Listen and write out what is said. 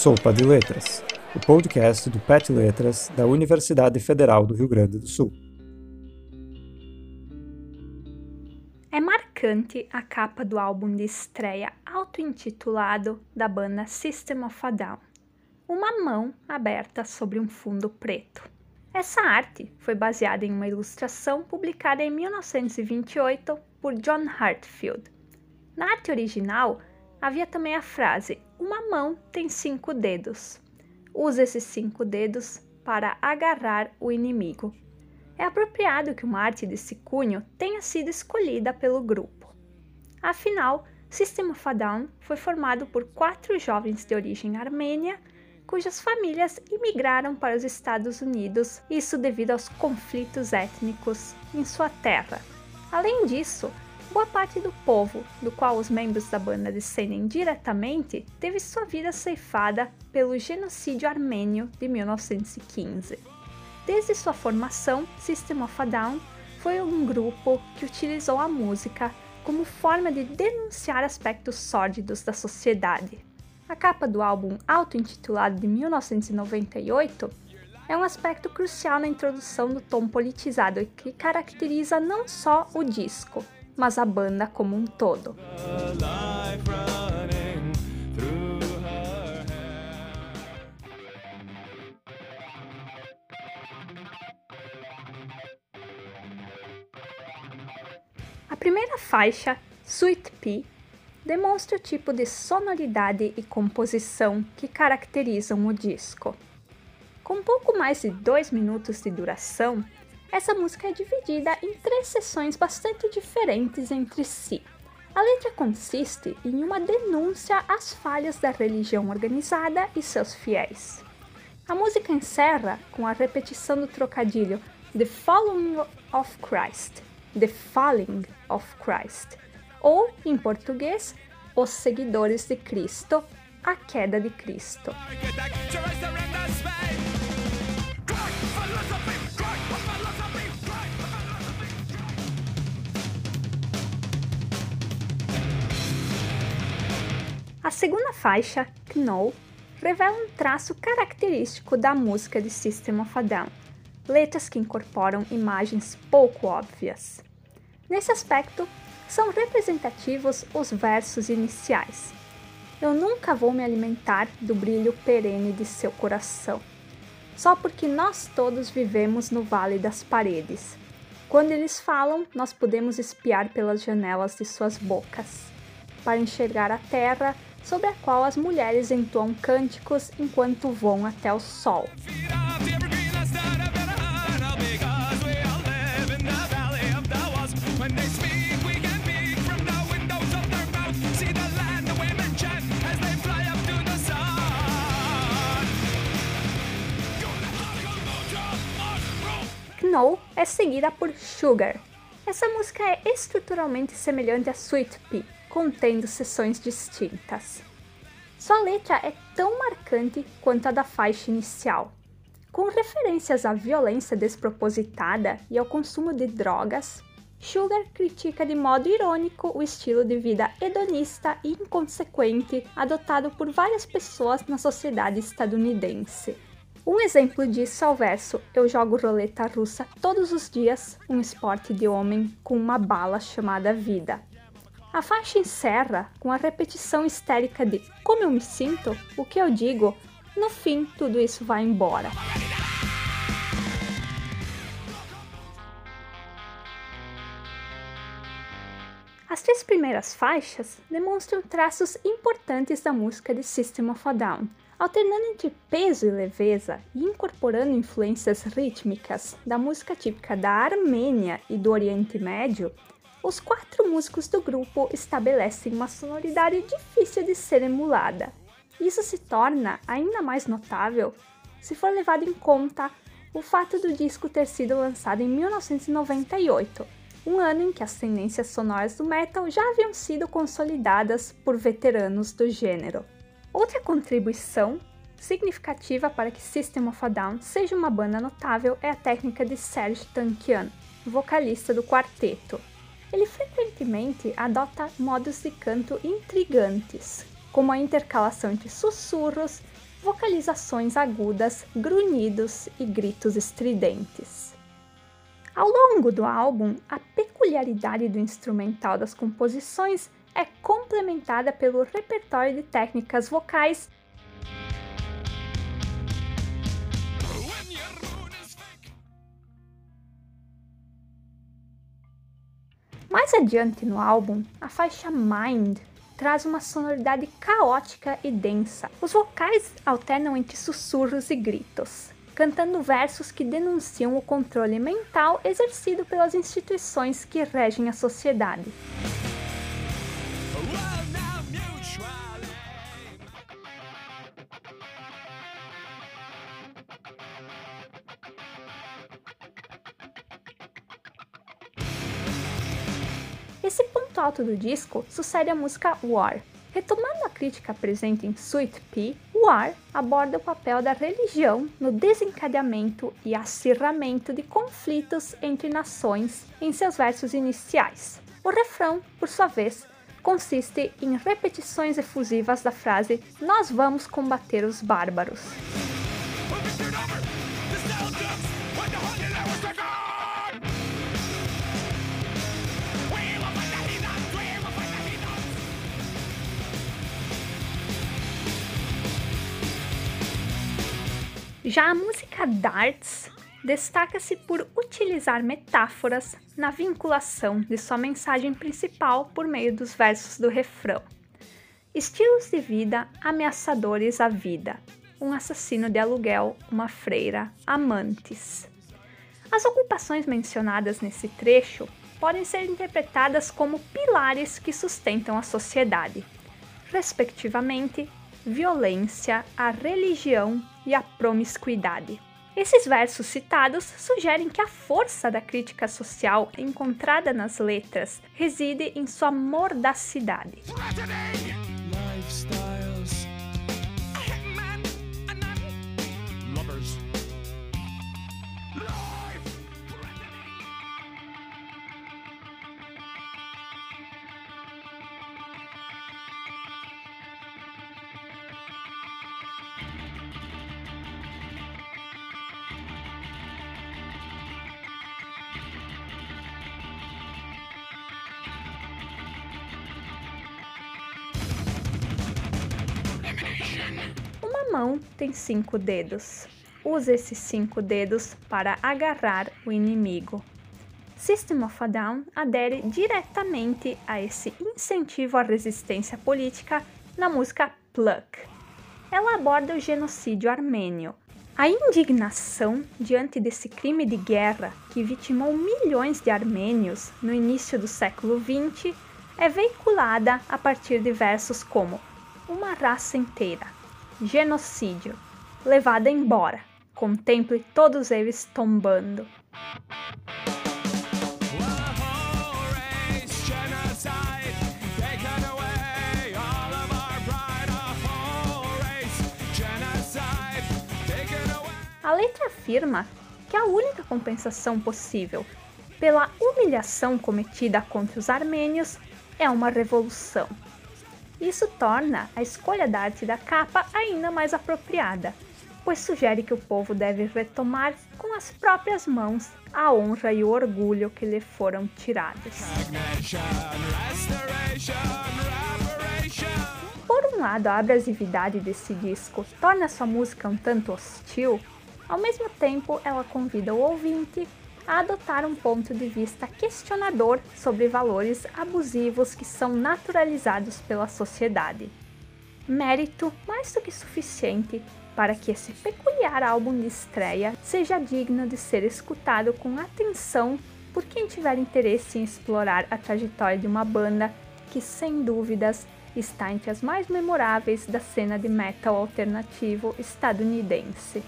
Sopa de Letras, o podcast do PET Letras da Universidade Federal do Rio Grande do Sul. É marcante a capa do álbum de estreia auto-intitulado da banda System of a Down, uma mão aberta sobre um fundo preto. Essa arte foi baseada em uma ilustração publicada em 1928 por John Hartfield. Na arte original, havia também a frase: Uma mão tem cinco dedos. Use esses cinco dedos para agarrar o inimigo. É apropriado que uma arte desse cunho tenha sido escolhida pelo grupo. Afinal, System of a Down foi formado por quatro jovens de origem armênia cujas famílias imigraram para os Estados Unidos, isso devido aos conflitos étnicos em sua terra. Além disso, boa parte do povo, do qual os membros da banda descendem diretamente, teve sua vida ceifada pelo genocídio armênio de 1915. Desde sua formação, System of a Down foi um grupo que utilizou a música como forma de denunciar aspectos sórdidos da sociedade. A capa do álbum auto-intitulado de 1998 é um aspecto crucial na introdução do tom politizado que caracteriza não só o disco, mas a banda como um todo. A primeira faixa, Sweet Pea, demonstra o tipo de sonoridade e composição que caracterizam o disco. Com pouco mais de dois minutos de duração, essa música é dividida em três sessões bastante diferentes entre si. A letra consiste em uma denúncia às falhas da religião organizada e seus fiéis. A música encerra com a repetição do trocadilho The Following of Christ, The Falling of Christ, ou, em português, Os Seguidores de Cristo, A Queda de Cristo. A segunda faixa, Knoll, revela um traço característico da música de System of a Down, letras que incorporam imagens pouco óbvias. Nesse aspecto, são representativos os versos iniciais. Eu nunca vou me alimentar do brilho perene de seu coração, só porque nós todos vivemos no vale das paredes. Quando eles falam, nós podemos espiar pelas janelas de suas bocas, para enxergar a terra sobre a qual as mulheres entoam cânticos enquanto voam até o sol. Know é seguida por Sugar. Essa música é estruturalmente semelhante a Sweet Pea, contendo seções distintas. Sua letra é tão marcante quanto a da faixa inicial. Com referências à violência despropositada e ao consumo de drogas, Sugar critica de modo irônico o estilo de vida hedonista e inconsequente adotado por várias pessoas na sociedade estadunidense. Um exemplo disso é o verso Eu jogo roleta russa todos os dias, um esporte de homem com uma bala chamada vida. A faixa encerra com a repetição histérica de Como eu me sinto, o que eu digo, no fim tudo isso vai embora. As três primeiras faixas demonstram traços importantes da música de System of a Down, alternando entre peso e leveza e incorporando influências rítmicas da música típica da Armênia e do Oriente Médio, os quatro músicos do grupo estabelecem uma sonoridade difícil de ser emulada. Isso se torna ainda mais notável se for levado em conta o fato do disco ter sido lançado em 1998, um ano em que as tendências sonoras do metal já haviam sido consolidadas por veteranos do gênero. Outra contribuição significativa para que System of a Down seja uma banda notável é a técnica de Serge Tankian, vocalista do quarteto. Ele frequentemente adota modos de canto intrigantes, como a intercalação entre sussurros, vocalizações agudas, grunhidos e gritos estridentes. Ao longo do álbum, a peculiaridade do instrumental das composições é complementada pelo repertório de técnicas vocais Mais adiante no álbum, a faixa Mind traz uma sonoridade caótica e densa. Os vocais alternam entre sussurros e gritos, cantando versos que denunciam o controle mental exercido pelas instituições que regem a sociedade. Esse ponto alto do disco sucede a música War. Retomando a crítica presente em Sweet Pea, War aborda o papel da religião no desencadeamento e acirramento de conflitos entre nações em seus versos iniciais. O refrão, por sua vez, consiste em repetições efusivas da frase Nós vamos combater os bárbaros. Já a música Darts destaca-se por utilizar metáforas na vinculação de sua mensagem principal por meio dos versos do refrão. Estilos de vida ameaçadores à vida, um assassino de aluguel, uma freira, amantes. As ocupações mencionadas nesse trecho podem ser interpretadas como pilares que sustentam a sociedade, respectivamente violência, a religião e a promiscuidade. Esses versos citados sugerem que a força da crítica social encontrada nas letras reside em sua mordacidade. Uma mão tem cinco dedos. Use esses cinco dedos para agarrar o inimigo. System of a Down adere diretamente a esse incentivo à resistência política na música Pluck. Ela aborda o genocídio armênio. A indignação diante desse crime de guerra que vitimou milhões de armênios no início do século XX é veiculada a partir de versos como uma raça inteira, genocídio, levada embora, contemple todos eles tombando. A letra afirma que a única compensação possível pela humilhação cometida contra os armênios é uma revolução. Isso torna a escolha da arte da capa ainda mais apropriada, pois sugere que o povo deve retomar com as próprias mãos a honra e o orgulho que lhe foram tirados. Por um lado, a abrasividade desse disco torna sua música um tanto hostil, ao mesmo tempo, ela convida o ouvinte a adotar um ponto de vista questionador sobre valores abusivos que são naturalizados pela sociedade. Mérito mais do que suficiente para que esse peculiar álbum de estreia seja digno de ser escutado com atenção por quem tiver interesse em explorar a trajetória de uma banda que, sem dúvidas, está entre as mais memoráveis da cena de metal alternativo estadunidense.